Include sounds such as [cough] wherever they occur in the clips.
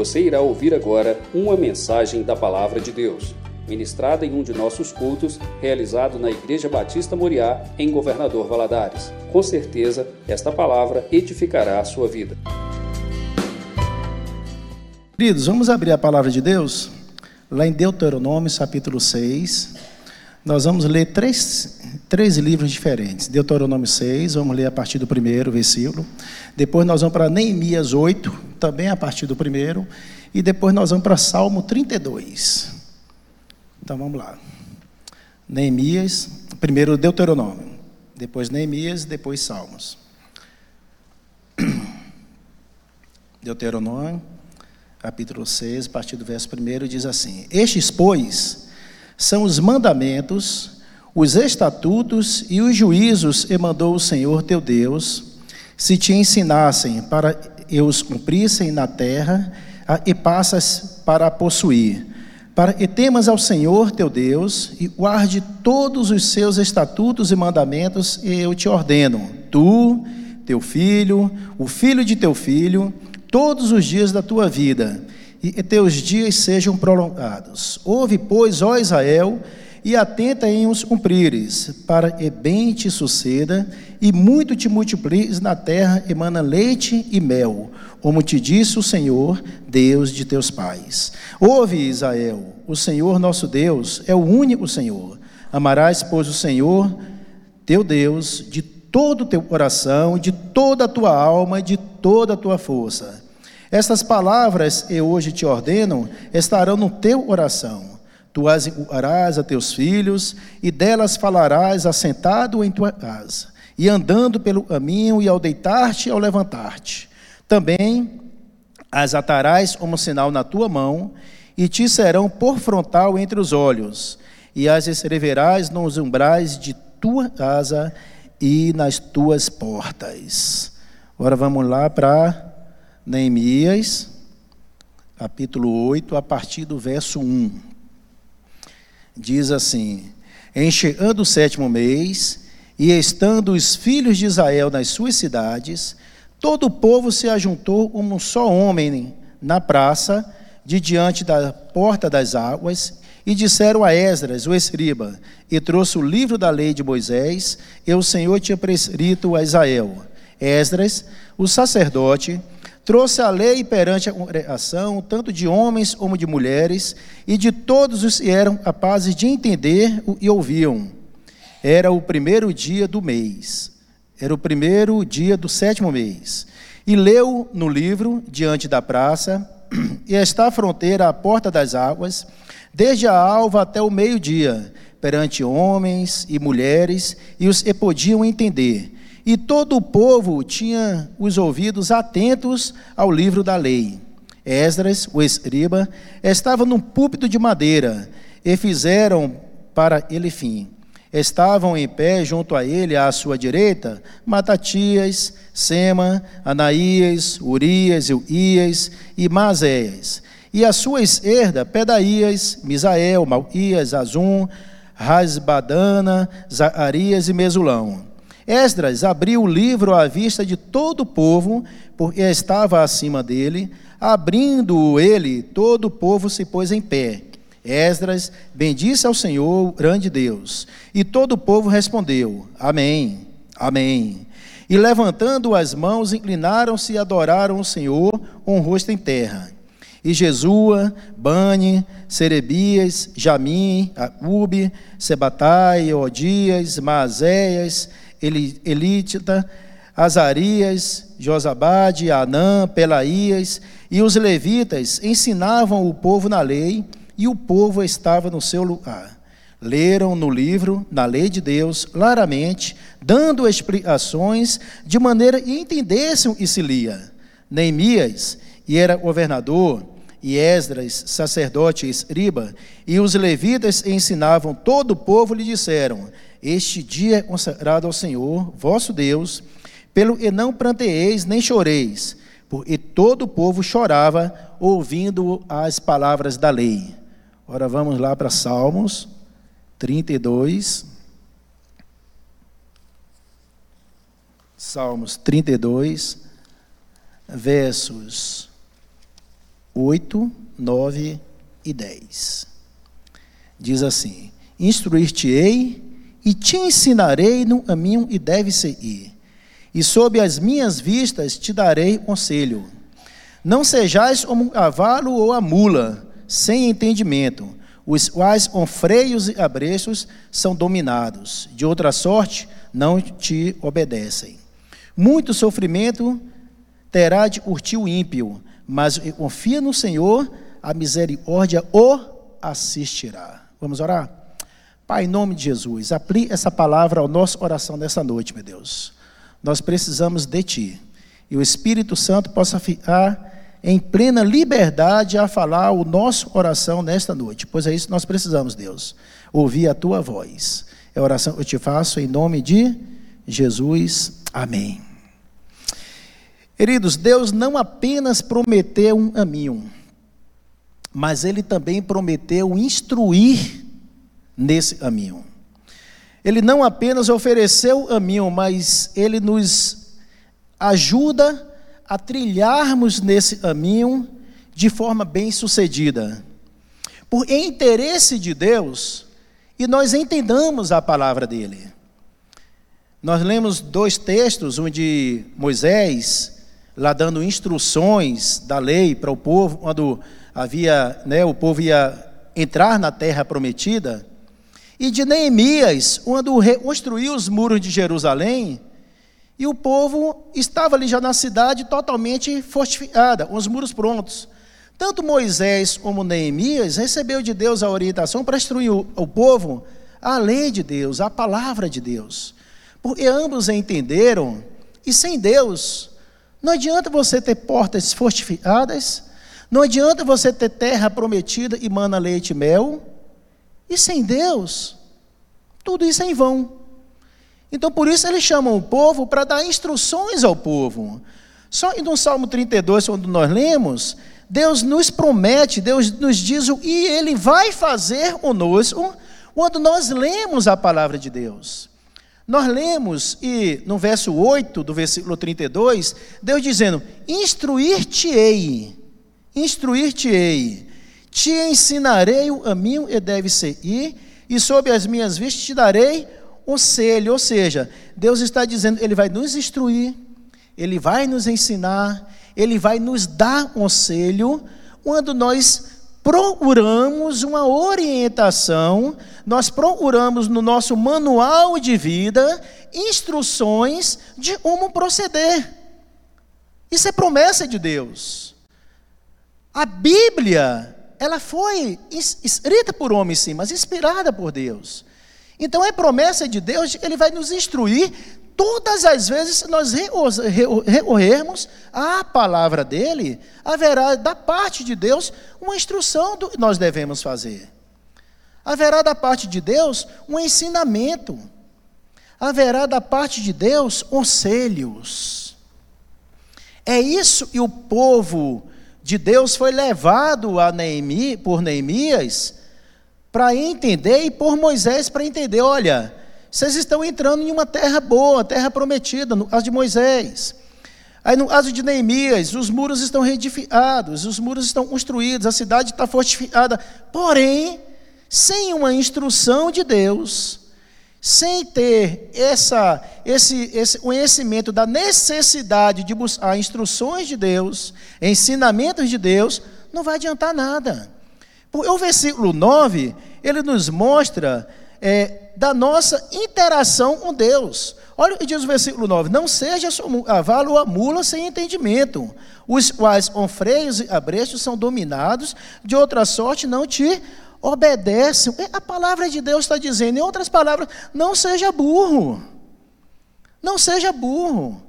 Você irá ouvir agora uma mensagem da Palavra de Deus, ministrada em um de nossos cultos, realizado na Igreja Batista Moriá, em Governador Valadares. Com certeza, esta palavra edificará a sua vida. Queridos, vamos abrir a palavra de Deus lá em Deuteronômio, capítulo 6. Nós vamos ler três, três livros diferentes. Deuteronômio 6, vamos ler a partir do primeiro versículo. Depois nós vamos para Neemias 8, também a partir do primeiro. E depois nós vamos para Salmo 32. Então vamos lá. Neemias, primeiro Deuteronômio, depois Neemias, depois Salmos. [clears throat] Deuteronômio capítulo 6, a partir do verso 1, diz assim: Estes, pois, são os mandamentos, os estatutos e os juízos que mandou o Senhor teu Deus, se te ensinassem para e os cumprissem na terra e passas para possuir, para que temas ao Senhor teu Deus e guarde todos os seus estatutos e mandamentos e eu te ordeno, tu, teu filho, o filho de teu filho, todos os dias da tua vida, e teus dias sejam prolongados. Ouve, pois, ó Israel, e atenta em os cumprires, para que bem te suceda, e muito te multipliques na terra, emana leite e mel, como te disse o Senhor, Deus de teus pais. Ouve, Israel, o Senhor nosso Deus é o único Senhor. Amarás, pois, o Senhor, teu Deus, de todo o teu coração, de toda a tua alma e de toda a tua força. Estas palavras eu hoje te ordeno estarão no teu coração. Tu as orarás a teus filhos, e delas falarás assentado em tua casa, e andando pelo caminho, e ao deitar-te e ao levantar-te. Também as atarás como sinal na tua mão, e te serão por frontal entre os olhos, e as escreverás nos umbrais de tua casa e nas tuas portas. Agora vamos lá para Neemias, capítulo 8, a partir do verso 1. Diz assim: Encheando o sétimo mês, e estando os filhos de Israel nas suas cidades, todo o povo se ajuntou como um só homem na praça, de diante da porta das águas, e disseram a Esdras, o escriba, e trouxe o livro da lei de Moisés, e o Senhor tinha prescrito a Israel. Esdras, o sacerdote, trouxe a lei perante a congregação, tanto de homens como de mulheres, e de todos os que eram capazes de entender e ouviam. Era o primeiro dia do mês, era o primeiro dia do sétimo mês. E leu no livro, diante da praça, [clears throat] e está fronteira à porta das águas, desde a alva até o meio-dia, perante homens e mulheres, e os que podiam entender. E todo o povo tinha os ouvidos atentos ao livro da lei. Esdras, o escriba, estava num púlpito de madeira, e fizeram para ele fim. Estavam em pé junto a ele, à sua direita, Matatias, Sema, Anaías, Urias, Ias e Mazéias e à sua esquerda, Pedaías, Misael, Malquias, Azum, Rasbadana, Zacarias e Mesulão. Esdras abriu o livro à vista de todo o povo, porque estava acima dele. Abrindo ele, todo o povo se pôs em pé. Esdras bendisse ao Senhor, grande Deus. E todo o povo respondeu: Amém, Amém. E levantando as mãos, inclinaram-se e adoraram o Senhor com o rosto em terra. E Jesua, Bani, Serebias, Jamim, Acube, Sebatai, Odias, Maazéias, Elítita, Azarias, Josabade, Anã, Pelaías e os levitas ensinavam o povo na lei e o povo estava no seu lugar. Leram no livro, na lei de Deus, claramente, dando explicações de maneira que entendessem que se lia. Neemias, e era governador, e Esdras, sacerdote e escriba, e os levitas ensinavam todo o povo, lhe disseram: Este dia é consagrado ao Senhor, vosso Deus, pelo que não pranteeis nem choreis, porque todo o povo chorava ouvindo as palavras da lei. Ora, vamos lá para Salmos 32. Salmos 32, versos 8, 9 e 10. Diz assim: Instruir-te-ei e te ensinarei no caminho e deve-se ir. E sob as minhas vistas te darei conselho. Não sejais como um cavalo ou a mula, sem entendimento, os quais com freios e abrechos são dominados. De outra sorte, não te obedecem. Muito sofrimento terá de curtir o ímpio, mas confia no Senhor, a misericórdia o assistirá. Vamos orar? Pai, em nome de Jesus, aplique essa palavra ao nosso coração nessa noite, meu Deus. Nós precisamos de Ti. E o Espírito Santo possa ficar em plena liberdade a falar o nosso coração nesta noite, pois é isso que nós precisamos, Deus. Ouvir a Tua voz. É a oração que eu te faço em nome de Jesus. Amém. Queridos, Deus não apenas prometeu um caminho, mas Ele também prometeu instruir nesse caminho. Ele não apenas ofereceu o caminho, mas Ele nos ajuda a trilharmos nesse caminho de forma bem sucedida. Por interesse de Deus, e nós entendamos a palavra dele. Nós lemos dois textos onde Moisés, lá dando instruções da lei para o povo, quando havia, né, o povo ia entrar na terra prometida, e de Neemias, quando reconstruiu os muros de Jerusalém, e o povo estava ali já na cidade totalmente fortificada, com os muros prontos. Tanto Moisés como Neemias recebeu de Deus a orientação para instruir o, povo a lei de Deus, a palavra de Deus. Porque ambos entenderam, e sem Deus, não adianta você ter portas fortificadas, não adianta você ter terra prometida e mana leite e mel, e sem Deus, tudo isso é em vão. Então, por isso, eles chamam o povo para dar instruções ao povo. Só no Salmo 32, quando nós lemos, Deus nos promete, Deus nos diz o que Ele vai fazer conosco quando nós lemos a palavra de Deus. Nós lemos, e no verso 8 do versículo 32, Deus dizendo: Instruir-te-ei, instruir-te-ei, te ensinarei o caminho e deve seguir, e sob as minhas vistas te darei conselho. Ou seja, Deus está dizendo: Ele vai nos instruir, Ele vai nos ensinar, ele vai nos dar conselho quando nós procuramos uma orientação, nós procuramos no nosso manual de vida instruções de como proceder. Isso é promessa de Deus. A Bíblia, ela foi escrita por homens sim, mas inspirada por Deus. Então é promessa de Deus, ele vai nos instruir todas as vezes que nós recorrermos à palavra dele, haverá da parte de Deus uma instrução do que nós devemos fazer. Haverá da parte de Deus um ensinamento. Haverá da parte de Deus conselhos. É isso que o povo de Deus foi levado a Neemi, por Neemias para entender e por Moisés para entender, olha, vocês estão entrando em uma terra boa, terra prometida, caso de Moisés. Aí no caso de Neemias, os muros estão reedificados, os muros estão construídos, a cidade está fortificada. Porém, sem uma instrução de Deus, sem ter essa, esse, esse conhecimento da necessidade de buscar instruções de Deus, ensinamentos de Deus, não vai adiantar nada. O versículo 9, ele nos mostra é, da nossa interação com Deus. Olha o que diz o versículo 9: Não seja cavalo ou a mula sem entendimento, os quais com freios e abrechos são dominados, de outra sorte não te obedecem. É, a palavra de Deus está dizendo, em outras palavras, não seja burro. Não seja burro.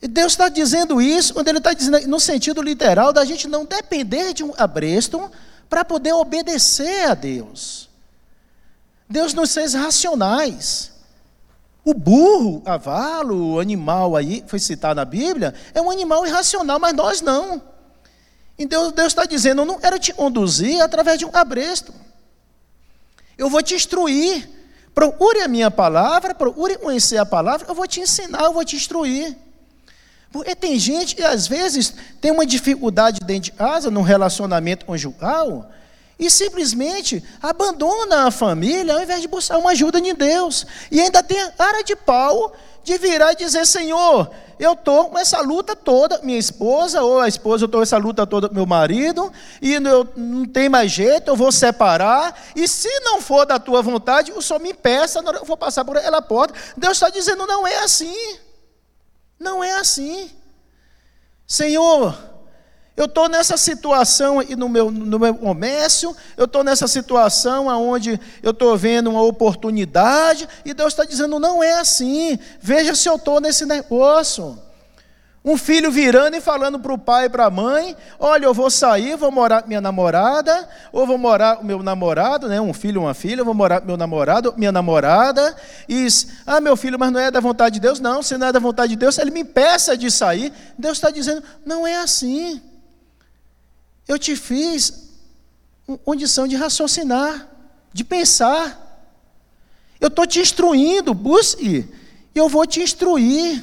Deus está dizendo isso quando Ele está dizendo, no sentido literal, da gente não depender de um abresto para poder obedecer a Deus. Deus nos fez racionais. O burro, cavalo, o animal aí, foi citado na Bíblia, é um animal irracional, mas nós não. Então Deus está dizendo: eu não quero te conduzir através de um cabresto. Eu vou te instruir. Procure a minha palavra, procure conhecer a palavra, eu vou te ensinar, eu vou te instruir. Porque tem gente que às vezes tem uma dificuldade dentro de casa, num relacionamento conjugal, e simplesmente abandona a família ao invés de buscar uma ajuda de Deus. E ainda tem a cara de pau de virar e dizer: Senhor, eu estou com essa luta toda, minha esposa, ou a esposa, eu estou com essa luta toda com meu marido, e eu, não tem mais jeito, eu vou separar, e se não for da tua vontade, o Senhor me peça, eu vou passar por ela porta. Deus está dizendo: não é assim. Não é assim. Senhor, eu estou nessa situação aí no meu, no meu comércio, eu estou nessa situação onde eu estou vendo uma oportunidade, e Deus está dizendo: não é assim, veja se eu estou nesse negócio. Um filho virando e falando para o pai e para a mãe: Olha, eu vou sair, vou morar com minha namorada, ou vou morar com meu namorado, né? um filho, uma filha, vou morar com meu namorado, minha namorada. E Ah, meu filho, mas não é da vontade de Deus? Não, se não é da vontade de Deus, ele me impeça de sair. Deus está dizendo: Não é assim. Eu te fiz condição de raciocinar, de pensar. Eu estou te instruindo, busque. Eu vou te instruir.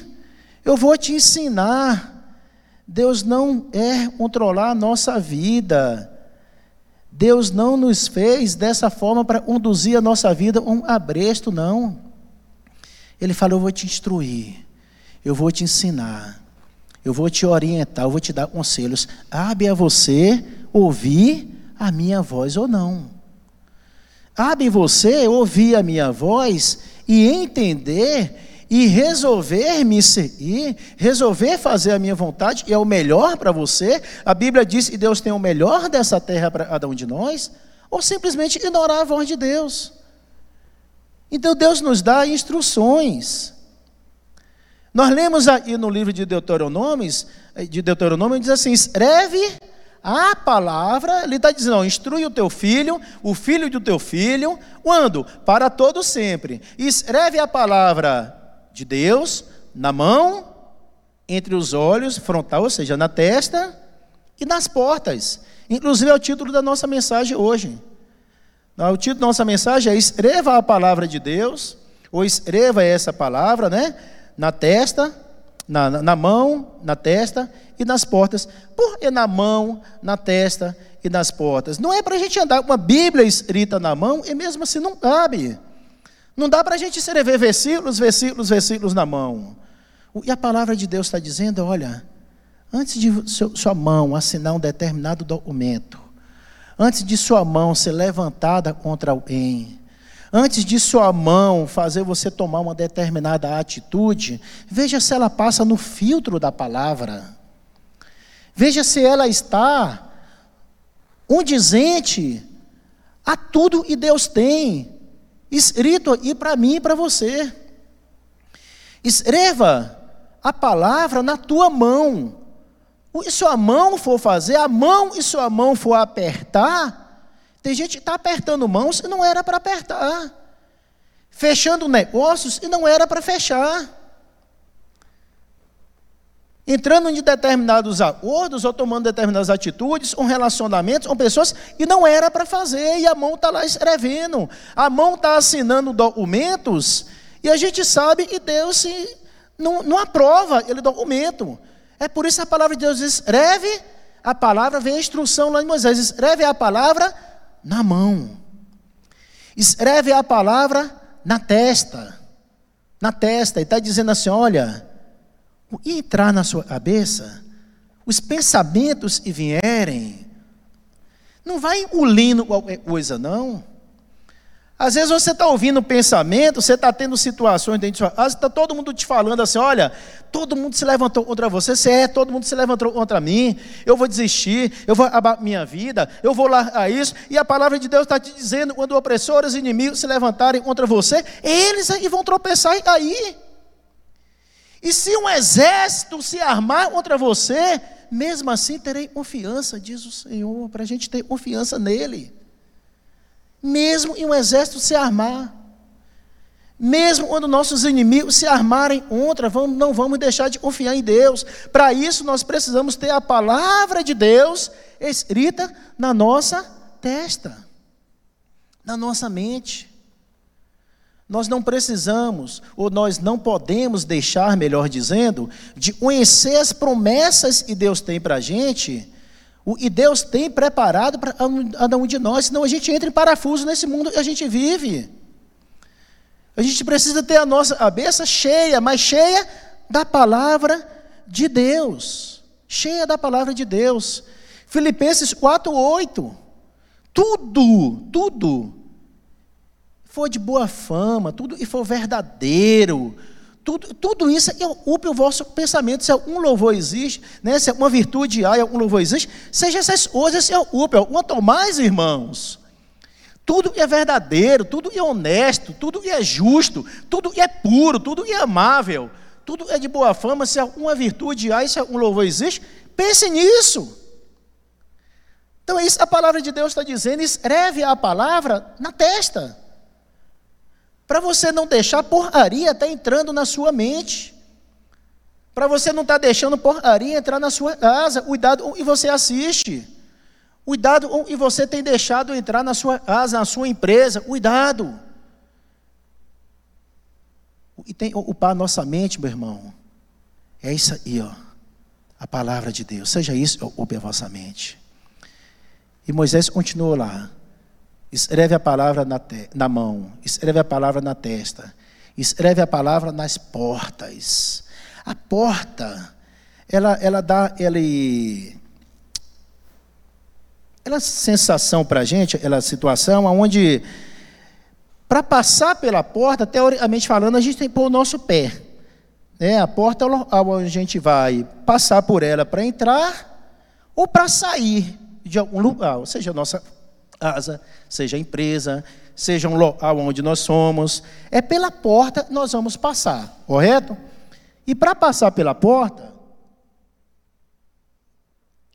Eu vou te ensinar. Deus não é controlar a nossa vida. Deus não nos fez dessa forma para conduzir a nossa vida um abresto, não. Ele falou: Eu vou te instruir, eu vou te ensinar eu vou te orientar, eu vou te dar conselhos. Abre a você ouvir a minha voz ou não. Abre você ouvir a minha voz e entender e resolver me seguir, resolver fazer a minha vontade, e é o melhor para você. A Bíblia diz que Deus tem o melhor dessa terra para cada um de nós, ou simplesmente ignorar a voz de Deus. Então Deus nos dá instruções. Nós lemos aí no livro de Deuteronômio, de Deuteronômio, diz assim: escreve a palavra, ele está dizendo, instrui o teu filho, o filho do teu filho, quando? Para todo sempre. Escreve a palavra de Deus na mão, entre os olhos, frontal, ou seja, na testa e nas portas. Inclusive é o título da nossa mensagem hoje. O título da nossa mensagem é Escreva a palavra de Deus, ou escreva essa palavra, né? Na testa, na, na, mão, na testa e nas portas. Por que na mão, na testa e nas portas? Não é para a gente andar com uma Bíblia escrita na mão e mesmo assim não cabe. Não dá para a gente escrever versículos, versículos, versículos na mão. E a palavra de Deus está dizendo: olha, antes de sua mão assinar um determinado documento, antes de sua mão ser levantada contra alguém, Antes de sua mão fazer você tomar uma determinada atitude, veja se ela passa no filtro da palavra. Veja se ela está condizente a tudo que Deus tem escrito aqui para mim e para você. Escreva a palavra na tua mão. E sua mão for fazer, a mão e sua mão for apertar, tem gente que está apertando mãos e não era para apertar. Fechando negócios e não era para fechar. Entrando em determinados acordos ou tomando determinadas atitudes, um relacionamento com pessoas e não era para fazer, e a mão está lá escrevendo, a mão está assinando documentos, e a gente sabe que Deus se, não, não aprova aquele documento. É por isso a palavra de Deus diz: escreve a palavra, vem a instrução lá de Moisés, escreve a palavra na mão. Escreve a palavra na testa. Na testa. E está dizendo assim: olha, o que entrar na sua cabeça, os pensamentos que vierem, não vai engolindo qualquer coisa, não. Às vezes você está ouvindo pensamento, você está tendo situações dentro de sua casa, está todo mundo te falando assim: olha, todo mundo se levantou contra você, você é, todo mundo se levantou contra mim, eu vou desistir, eu vou acabar minha vida, eu vou lá a isso, e a palavra de Deus está te dizendo: quando opressores e inimigos se levantarem contra você, eles aí vão tropeçar e cair. E se um exército se armar contra você, mesmo assim terei confiança, diz o Senhor, para a gente ter confiança nele mesmo em um exército se armar. Mesmo quando nossos inimigos se armarem contra, vamos, não vamos deixar de confiar em Deus. Para isso, nós precisamos ter a palavra de Deus escrita na nossa testa, na nossa mente. Nós não precisamos, ou nós não podemos deixar, melhor dizendo, de conhecer as promessas que Deus tem para a gente, e Deus tem preparado para cada um de nós, senão a gente entra em parafuso nesse mundo que a gente vive. A gente precisa ter a nossa cabeça cheia, mas cheia da palavra de Deus. Cheia da palavra de Deus. Filipenses 4:8. Tudo, tudo for de boa fama, tudo e for verdadeiro, tudo, tudo isso é ocupe o vosso pensamento. Se algum louvor existe, né, se uma virtude há algum louvor existe, seja essas coisas se ocupe. Quanto mais, irmãos, tudo é verdadeiro, tudo é honesto, tudo é justo, tudo é puro, tudo é amável, tudo é de boa fama. Se alguma virtude há se algum louvor existe, pense nisso. Então, isso a palavra de Deus está dizendo, escreve a palavra na testa. Para você não deixar porcaria tá entrando na sua mente. Para você não estar tá deixando porcaria entrar na sua casa. Cuidado e você assiste. Cuidado e você tem deixado entrar na sua casa, na sua empresa. Cuidado. E tem ocupar a nossa mente, meu irmão. É isso aí, ó. A palavra de Deus. Seja isso, ocupe a vossa mente. E Moisés continuou lá. Escreve a palavra na, te, na mão, escreve a palavra na testa, escreve a palavra nas portas. A porta, ela, ela dá ele, ela sensação para a gente, aquela situação onde, para passar pela porta, teoricamente falando, a gente tem que pôr o nosso pé. É, a porta é onde a gente vai passar por ela para entrar ou para sair de algum lugar, ou seja, a nossa casa, seja a empresa, seja um local onde nós somos, é pela porta nós vamos passar, correto? E para passar pela porta,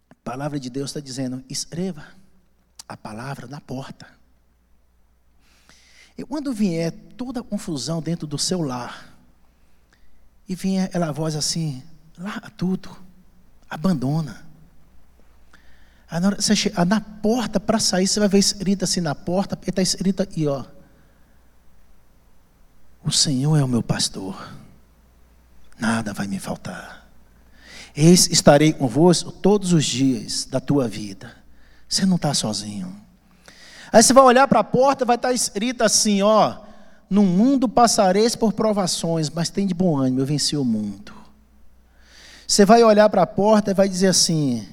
a palavra de Deus está dizendo: escreva a palavra na porta. E quando vier toda a confusão dentro do seu lar, e vier aquela voz assim, larga tudo, abandona. Aí na, hora, você chega, na porta para sair, você vai ver escrito assim na porta, está escrito aí, ó. O Senhor é o meu pastor, nada vai me faltar. Eis estarei convosco todos os dias da tua vida. Você não está sozinho. Aí você vai olhar para a porta, vai estar tá escrito assim, ó. No mundo passareis por provações, mas tem de bom ânimo, eu venci o mundo. Você vai olhar para a porta e vai dizer assim: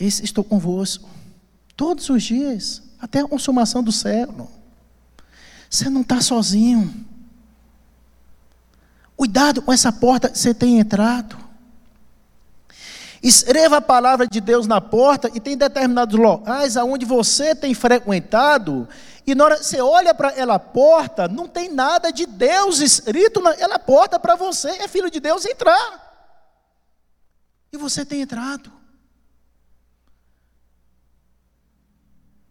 estou convosco todos os dias, até a consumação do século. Você não está sozinho. Cuidado com essa porta que você tem entrado. Escreva a palavra de Deus na porta e tem determinados locais aonde você tem frequentado e na hora que você olha para aquela porta, não tem nada de Deus escrito naquela porta para você, é filho de Deus entrar. E você tem entrado.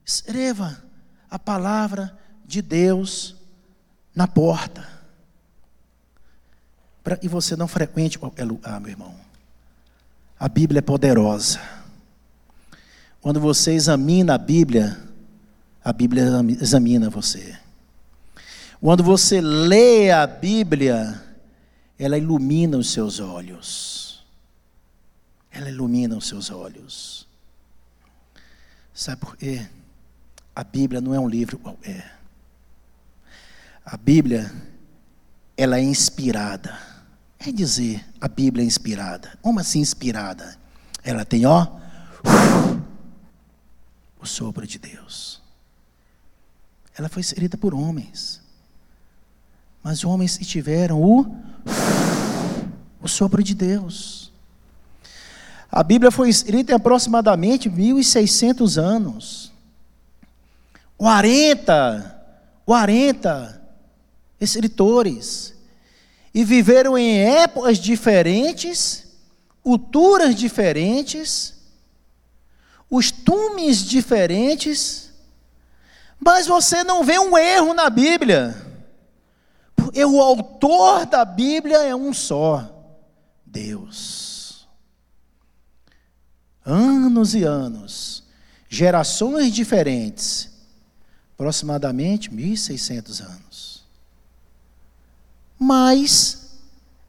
Escreva a palavra de Deus na porta. Para que você não frequente qualquer lugar, meu irmão. A Bíblia é poderosa. Quando você examina a Bíblia, a Bíblia examina você. Quando você lê a Bíblia, ela ilumina os seus olhos. Ela ilumina os seus olhos. Sabe por quê? A Bíblia não é um livro qualquer. A Bíblia, ela é inspirada. É dizer, a Bíblia é inspirada. Como assim inspirada? Ela tem, ó, o sopro de Deus. Ela foi escrita por homens. Mas homens que tiveram o, o sopro de Deus. A Bíblia foi escrita em aproximadamente 1.600 anos. 40, 40 escritores. E viveram em épocas diferentes, culturas diferentes, costumes diferentes, mas você não vê um erro na Bíblia. Porque o autor da Bíblia é um só: Deus. Anos e anos, gerações diferentes, Aproximadamente 1.600 anos. Mas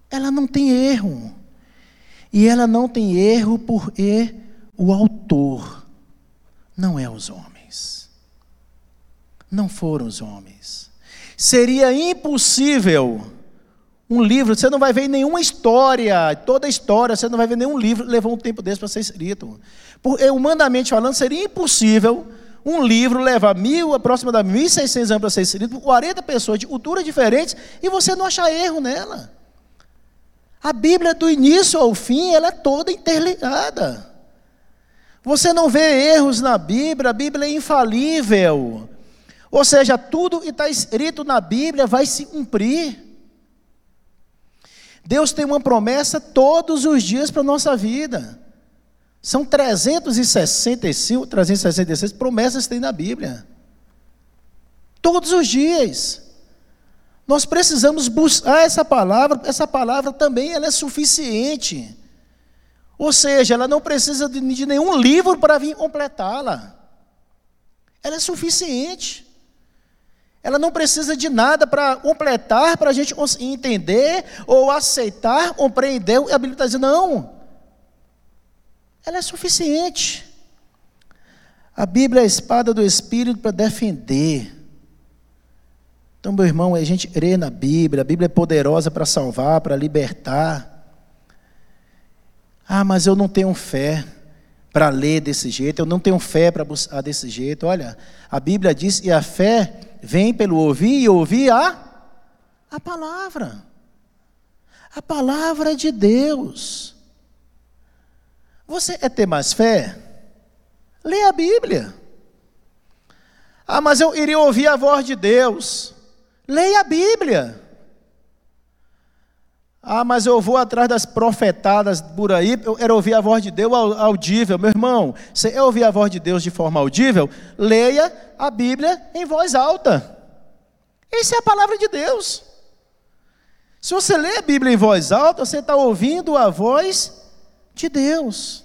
ela não tem erro. E ela não tem erro porque o autor não é os homens. Não foram os homens. Seria impossível um livro, você não vai ver nenhuma história, toda história, você não vai ver nenhum livro levou um tempo desse para ser escrito. Por, humanamente falando, seria impossível um livro levar mil, aproximadamente 1.600 anos para ser escrito, por 40 pessoas de culturas diferentes, e você não achar erro nela. A Bíblia, do início ao fim, ela é toda interligada. Você não vê erros na Bíblia, a Bíblia é infalível. Ou seja, tudo que está escrito na Bíblia vai se cumprir. Deus tem uma promessa todos os dias para a nossa vida. São 365, 366 promessas que tem na Bíblia. Todos os dias. Nós precisamos buscar essa palavra, essa palavra também ela é suficiente. Ou seja, ela não precisa de, de nenhum livro para vir completá-la. Ela é suficiente. Ela não precisa de nada para completar, para a gente entender ou aceitar, compreender. A Bíblia está dizendo, não. Ela é suficiente. A Bíblia é a espada do Espírito para defender. Então, meu irmão, a gente crê na Bíblia, a Bíblia é poderosa para salvar, para libertar. Ah, mas eu não tenho fé para ler desse jeito, eu não tenho fé para buscar desse jeito. Olha, a Bíblia diz que a fé vem pelo ouvir e ouvir a, a palavra. A palavra de Deus. Você é ter mais fé? Lê a Bíblia. Ah, mas eu iria ouvir a voz de Deus. Leia a Bíblia. Ah, mas eu vou atrás das profetadas por aí, eu quero ouvir a voz de Deus audível. Meu irmão, se eu ouvir a voz de Deus de forma audível, leia a Bíblia em voz alta. Essa é a palavra de Deus. Se você lê a Bíblia em voz alta, você está ouvindo a voz de Deus.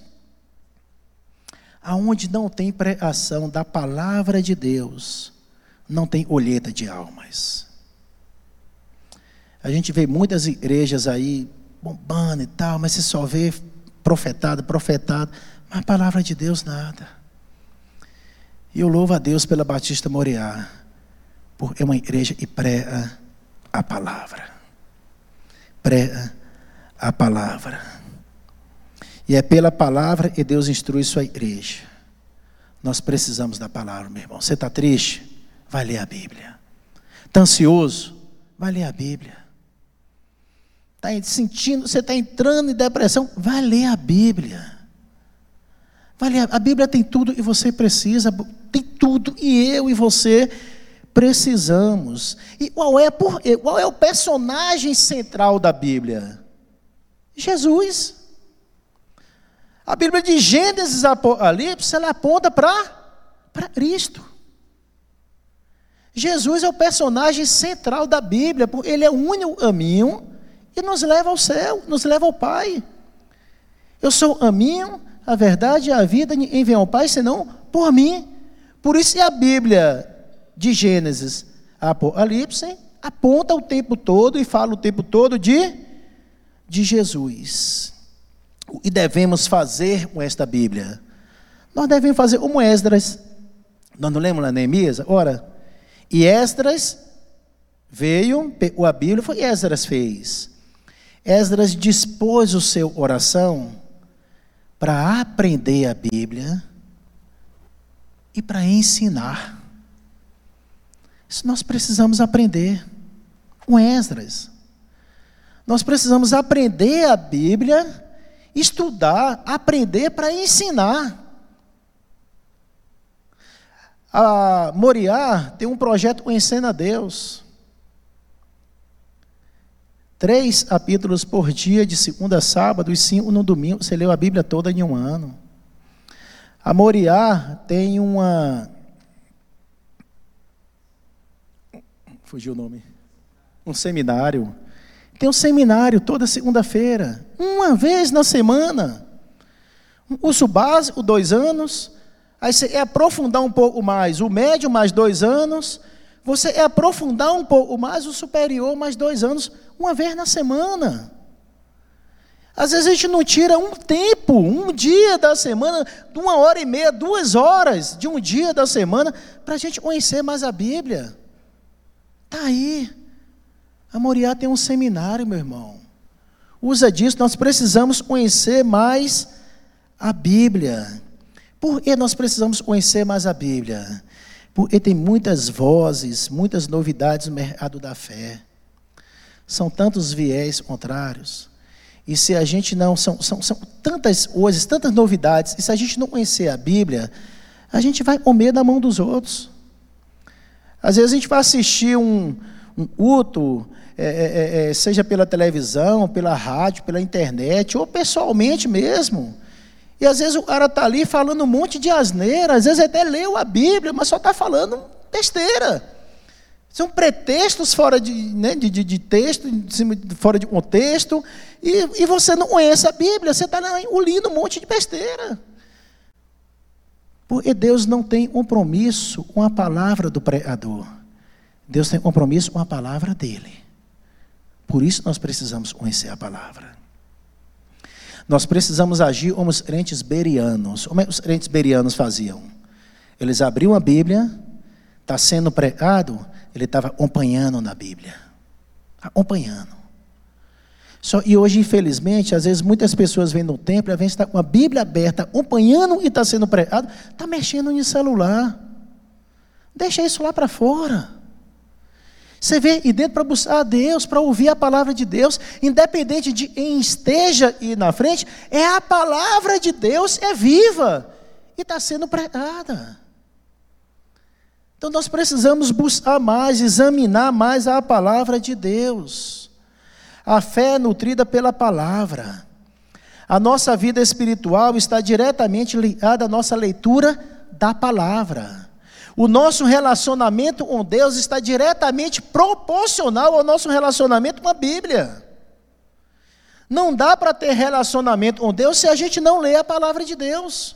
Aonde não tem pregação da palavra de Deus, não tem olheta de almas. A gente vê muitas igrejas aí bombando e tal, mas você só vê profetado, profetado, mas a palavra de Deus nada. E eu louvo a Deus pela Batista Moriá, porque é uma igreja e prega a palavra. Prega a palavra. E é pela palavra que Deus instrui sua igreja. Nós precisamos da palavra, meu irmão. Você está triste? Vai ler a Bíblia. Está ansioso? Vai ler a Bíblia está sentindo, você está entrando em depressão, vai ler a Bíblia. Vai ler, a Bíblia tem tudo e você precisa, tem tudo e eu e você precisamos. E qual é, por, qual é o personagem central da Bíblia? Jesus. A Bíblia de Gênesis Apocalipse, ela aponta para Cristo. Jesus é o personagem central da Bíblia, porque ele é o único caminho e nos leva ao céu, nos leva ao Pai. Eu sou o caminho, a verdade e a vida, ninguém vem ao Pai senão por mim. Por isso a Bíblia de Gênesis a Apocalipse aponta o tempo todo e fala o tempo todo de, de Jesus. Que devemos fazer com esta Bíblia? Nós devemos fazer como Esdras. Nós não lemos lá Neemias? Ora, e Esdras veio, pegou a Bíblia, foi Esdras fez. Esdras dispôs o seu oração para aprender a Bíblia e para ensinar. Isso nós precisamos aprender com Esdras. Nós precisamos aprender a Bíblia, estudar, aprender para ensinar. A Moriá tem um projeto Ensina Deus. Três capítulos por dia, de segunda a sábado, e cinco no domingo. Você leu a Bíblia toda em um ano. A Moriá tem uma. Fugiu o nome. Um seminário. Tem um seminário toda segunda-feira, uma vez na semana. Um curso básico, dois anos. Aí você é aprofundar um pouco mais o médio, mais dois anos. Você é aprofundar um pouco mais o superior, mais dois anos, uma vez na semana. Às vezes a gente não tira um tempo, um dia da semana, uma hora e meia, duas horas de um dia da semana, para a gente conhecer mais a Bíblia. Está aí. A Moriá tem um seminário, meu irmão. Usa disso, nós precisamos conhecer mais a Bíblia. Por que nós precisamos conhecer mais a Bíblia? Porque tem muitas vozes, muitas novidades no mercado da fé. São tantos viés contrários. E se a gente não. São, são, são tantas coisas, tantas novidades. E se a gente não conhecer a Bíblia, a gente vai comer na mão dos outros. Às vezes a gente vai assistir um, um culto, é, é, é, seja pela televisão, pela rádio, pela internet, ou pessoalmente mesmo. E às vezes o cara está ali falando um monte de asneira, às vezes até leu a Bíblia, mas só está falando besteira. São pretextos fora de, né, de, de, de, texto, fora de contexto, e, e você não conhece a Bíblia, você está engolindo um monte de besteira. Porque Deus não tem compromisso com a palavra do pregador. Deus tem compromisso com a palavra dele. Por isso nós precisamos conhecer a palavra. Nós precisamos agir como os crentes berianos. Como os crentes berianos faziam? Eles abriam a Bíblia, está sendo pregado, ele estava acompanhando na Bíblia. Acompanhando. Só, e hoje, infelizmente, às vezes muitas pessoas vêm no templo, às vezes está com a Bíblia aberta, acompanhando e está sendo pregado, está mexendo no celular. Deixa isso lá para fora. Você vê e dentro para buscar a Deus, para ouvir a palavra de Deus, independente de quem esteja aí na frente, é a palavra de Deus, é viva e está sendo pregada. Então nós precisamos buscar mais, examinar mais a palavra de Deus. A fé é nutrida pela palavra. A nossa vida espiritual está diretamente ligada à nossa leitura da palavra. O nosso relacionamento com Deus está diretamente proporcional ao nosso relacionamento com a Bíblia. Não dá para ter relacionamento com Deus se a gente não lê a palavra de Deus.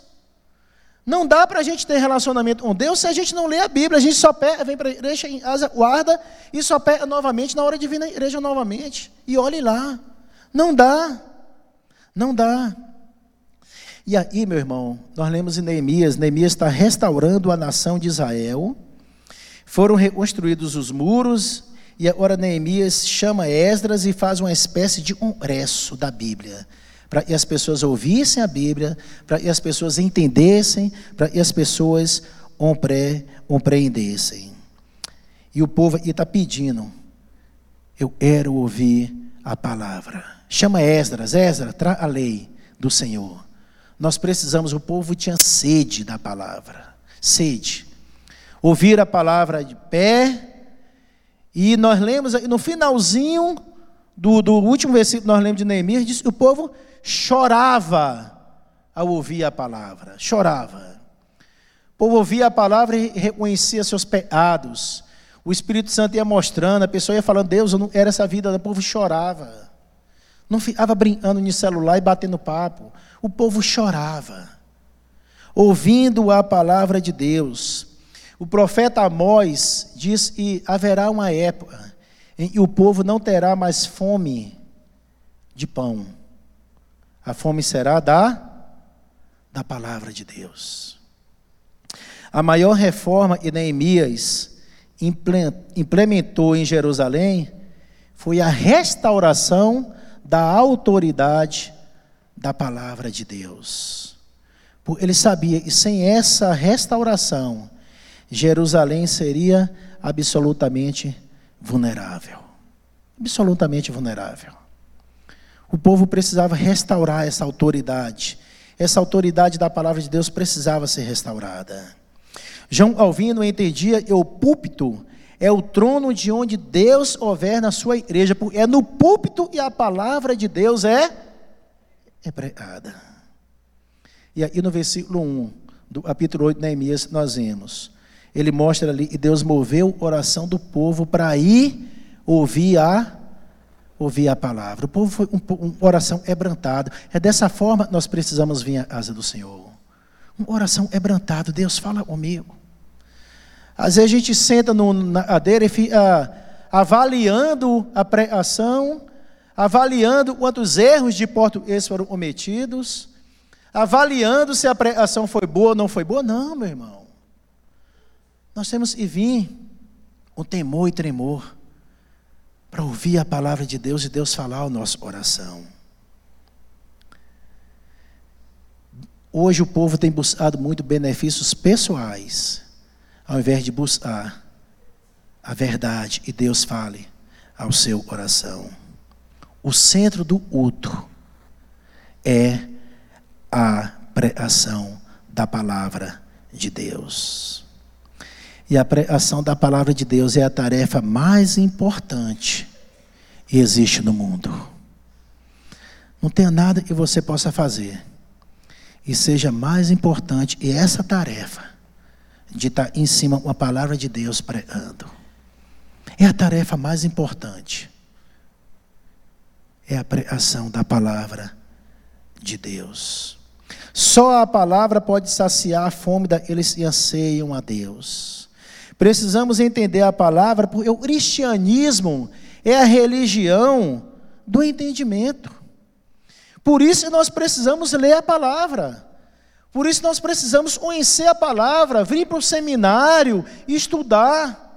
Não dá para a gente ter relacionamento com Deus se a gente não lê a Bíblia. A gente só pega, vem para a igreja guarda e só pega novamente na hora de vir na igreja novamente. E olhe lá. Não dá. Não dá. E aí, meu irmão, nós lemos em Neemias, Neemias está restaurando a nação de Israel, foram reconstruídos os muros, e agora Neemias chama Esdras e faz uma espécie de congresso da Bíblia, para que as pessoas ouvissem a Bíblia, para que as pessoas entendessem, para que as pessoas compreendessem. E o povo aqui está pedindo, eu quero ouvir a palavra. Chama Esdras, Esdras, traz a lei do Senhor. Nós precisamos, o povo tinha sede da palavra, sede. Ouvir a palavra de pé, e nós lemos no finalzinho do, do último versículo, nós lemos de Neemias, diz que o povo chorava ao ouvir a palavra, chorava. O povo ouvia a palavra e reconhecia seus pecados. O Espírito Santo ia mostrando, a pessoa ia falando, Deus, eu não era essa vida, o povo chorava. Não ficava brincando no celular e batendo papo. O povo chorava, ouvindo a palavra de Deus. O profeta Amós diz que haverá uma época em que o povo não terá mais fome de pão. A fome será da, da palavra de Deus. A maior reforma que Neemias implementou em Jerusalém foi a restauração da autoridade da palavra de Deus. Ele sabia que sem essa restauração, Jerusalém seria absolutamente vulnerável. Absolutamente vulnerável. O povo precisava restaurar essa autoridade. Essa autoridade da palavra de Deus precisava ser restaurada. João Alvino entendia o púlpito é o trono de onde Deus governa a sua igreja, é no púlpito e a palavra de Deus é, é pregada. E aí no versículo 1 do capítulo 8 de Neemias nós vemos, ele mostra ali que Deus moveu a oração do povo para ir ouvir a ouvir a palavra. O povo foi um, uma oração quebrantada. É dessa forma nós precisamos vir à casa do Senhor. Uma oração quebrantado. Deus fala comigo. Às vezes a gente senta no, na cadeira e fica avaliando a pregação, avaliando quantos erros de português foram cometidos, avaliando se a pregação foi boa ou não foi boa. Não, meu irmão. Nós temos que vir com temor e tremor para ouvir a palavra de Deus e Deus falar o nosso coração. Hoje o povo tem buscado muito benefícios pessoais, ao invés de buscar a verdade e Deus fale ao seu coração. O centro do culto é a pregação da palavra de Deus. E a pregação da palavra de Deus é a tarefa mais importante que existe no mundo. Não tem nada que você possa fazer e seja mais importante e essa tarefa de estar em cima com a palavra de Deus pregando. É a tarefa mais importante. É a pregação da palavra de Deus. Só a palavra pode saciar a fome daqueles que anseiam a Deus. Precisamos entender a palavra, porque o cristianismo é a religião do entendimento. Por isso nós precisamos ler a palavra. Por isso nós precisamos conhecer a palavra, vir para o seminário, estudar.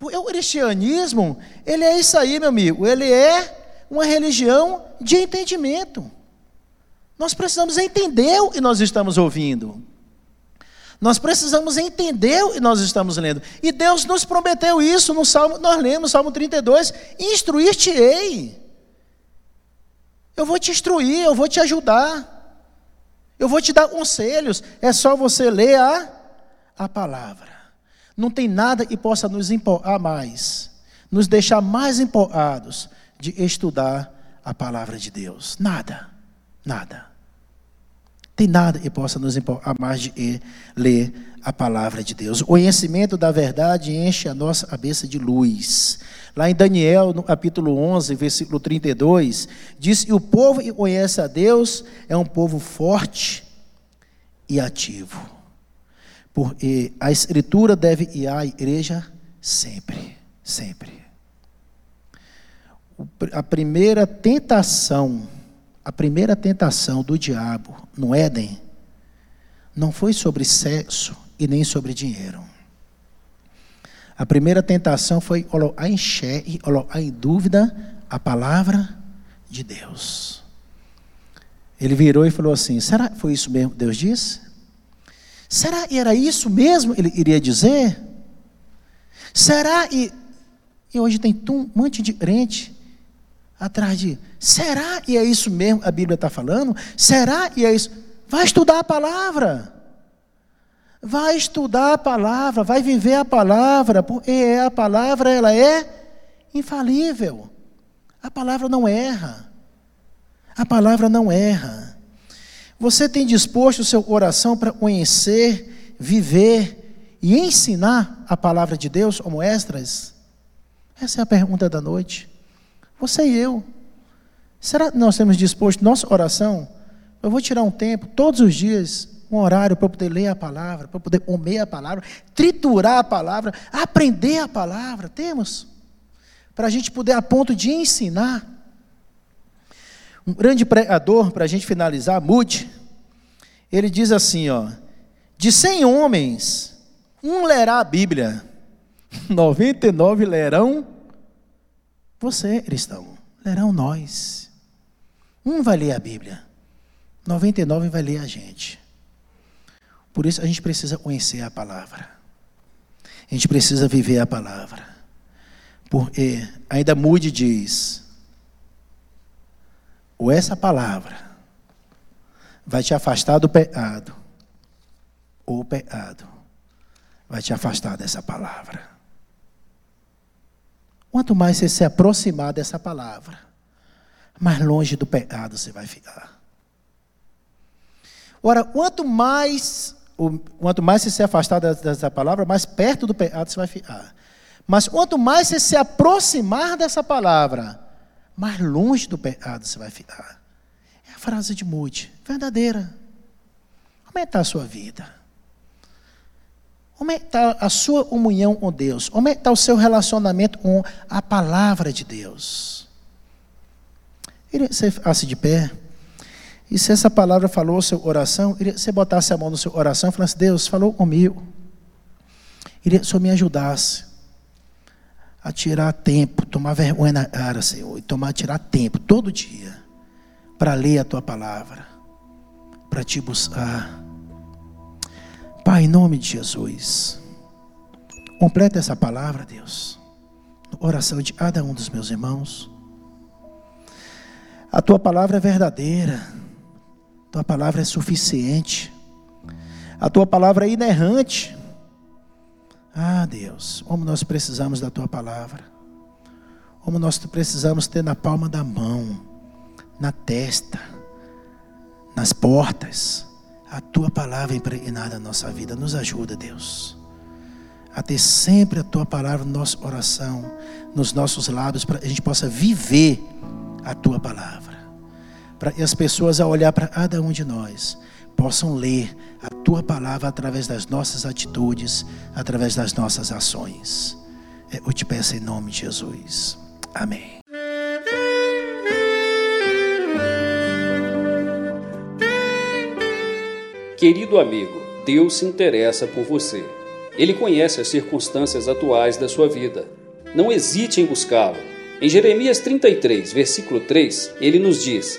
O cristianismo, ele é isso aí, meu amigo. Ele é uma religião de entendimento. Nós precisamos entender o que nós estamos ouvindo. Nós precisamos entender o que nós estamos lendo. E Deus nos prometeu isso no Salmo, nós lemos Salmo 32, instruir-te-ei. Eu vou te instruir, eu vou te ajudar. Eu vou te dar conselhos. É só você ler a, a palavra. Não tem nada que possa nos empolgar mais, nos deixar mais empolgados de estudar a palavra de Deus. Nada, nada. Tem nada que possa nos empolgar mais de ler a palavra de Deus. O conhecimento da verdade enche a nossa cabeça de luz. Lá em Daniel, no capítulo 11, versículo 32, diz que o povo que conhece a Deus é um povo forte e ativo. Porque a escritura deve ir à igreja sempre, sempre. A primeira tentação a primeira tentação do diabo no Éden não foi sobre sexo e nem sobre dinheiro. A primeira tentação foi colocar em xeque, colocar em dúvida a palavra de Deus. Ele virou e falou assim: será que foi isso mesmo que Deus disse? Será que era isso mesmo ele iria dizer? Será e, e hoje tem um monte de crente atrás de, será e é isso mesmo a Bíblia está falando? Será e é isso? Vai estudar a palavra. Vai estudar a palavra, vai viver a palavra, porque é a palavra ela é infalível. A palavra não erra. A palavra não erra. Você tem disposto o seu coração para conhecer, viver e ensinar a palavra de Deus como extras? Essa é a pergunta da noite. Você e eu. Será que nós temos disposto nossa oração? Eu vou tirar um tempo, todos os dias, um horário para poder ler a palavra, para poder comer a palavra, triturar a palavra, aprender a palavra. Temos. Para a gente poder, a ponto de ensinar. Um grande pregador, para a gente finalizar, Moody, ele diz assim: ó, de 100 homens, um lerá a Bíblia, [laughs] 99 lerão você, cristão, lerão nós. Um vai ler a Bíblia, 99 vai ler a gente. Por isso a gente precisa conhecer a palavra. A gente precisa viver a palavra. Porque ainda mude diz, ou essa palavra vai te afastar do pecado, ou o pecado vai te afastar dessa palavra. Quanto mais você se aproximar dessa palavra, mais longe do pecado você vai ficar. Ora, quanto mais, quanto mais você se afastar dessa palavra, mais perto do pecado você vai ficar. Mas quanto mais você se aproximar dessa palavra, mais longe do pecado você vai ficar. É a frase de Moody, verdadeira. Aumentar a sua vida. Aumentar a sua comunhão com Deus. Aumentar o seu relacionamento com a palavra de Deus. Você faça de pé. E se essa palavra falou seu coração, você botasse a mão no seu coração e falasse, Deus, falou comigo. Iria, o Senhor me ajudasse a tirar tempo, tomar vergonha na cara, Senhor, e tomar, tirar tempo todo dia para ler a tua palavra, para te buscar. Pai, em nome de Jesus, completa essa palavra, Deus, oração de cada um dos meus irmãos. A tua palavra é verdadeira, tua palavra é suficiente, a tua palavra é inerrante. Ah, Deus, como nós precisamos da tua palavra. Como nós precisamos ter na palma da mão, na testa, nas portas, a tua palavra impregnada na nossa vida. Nos ajuda, Deus, a ter sempre a tua palavra no nosso coração, nos nossos lábios, para que a gente possa viver a tua palavra. Para as pessoas, ao olhar para cada um de nós, possam ler a tua palavra através das nossas atitudes, através das nossas ações. É, eu te peço em nome de Jesus. Amém. Querido amigo, Deus se interessa por você. Ele conhece as circunstâncias atuais da sua vida. Não hesite em buscá-lo. Em Jeremias 33, versículo 3, ele nos diz: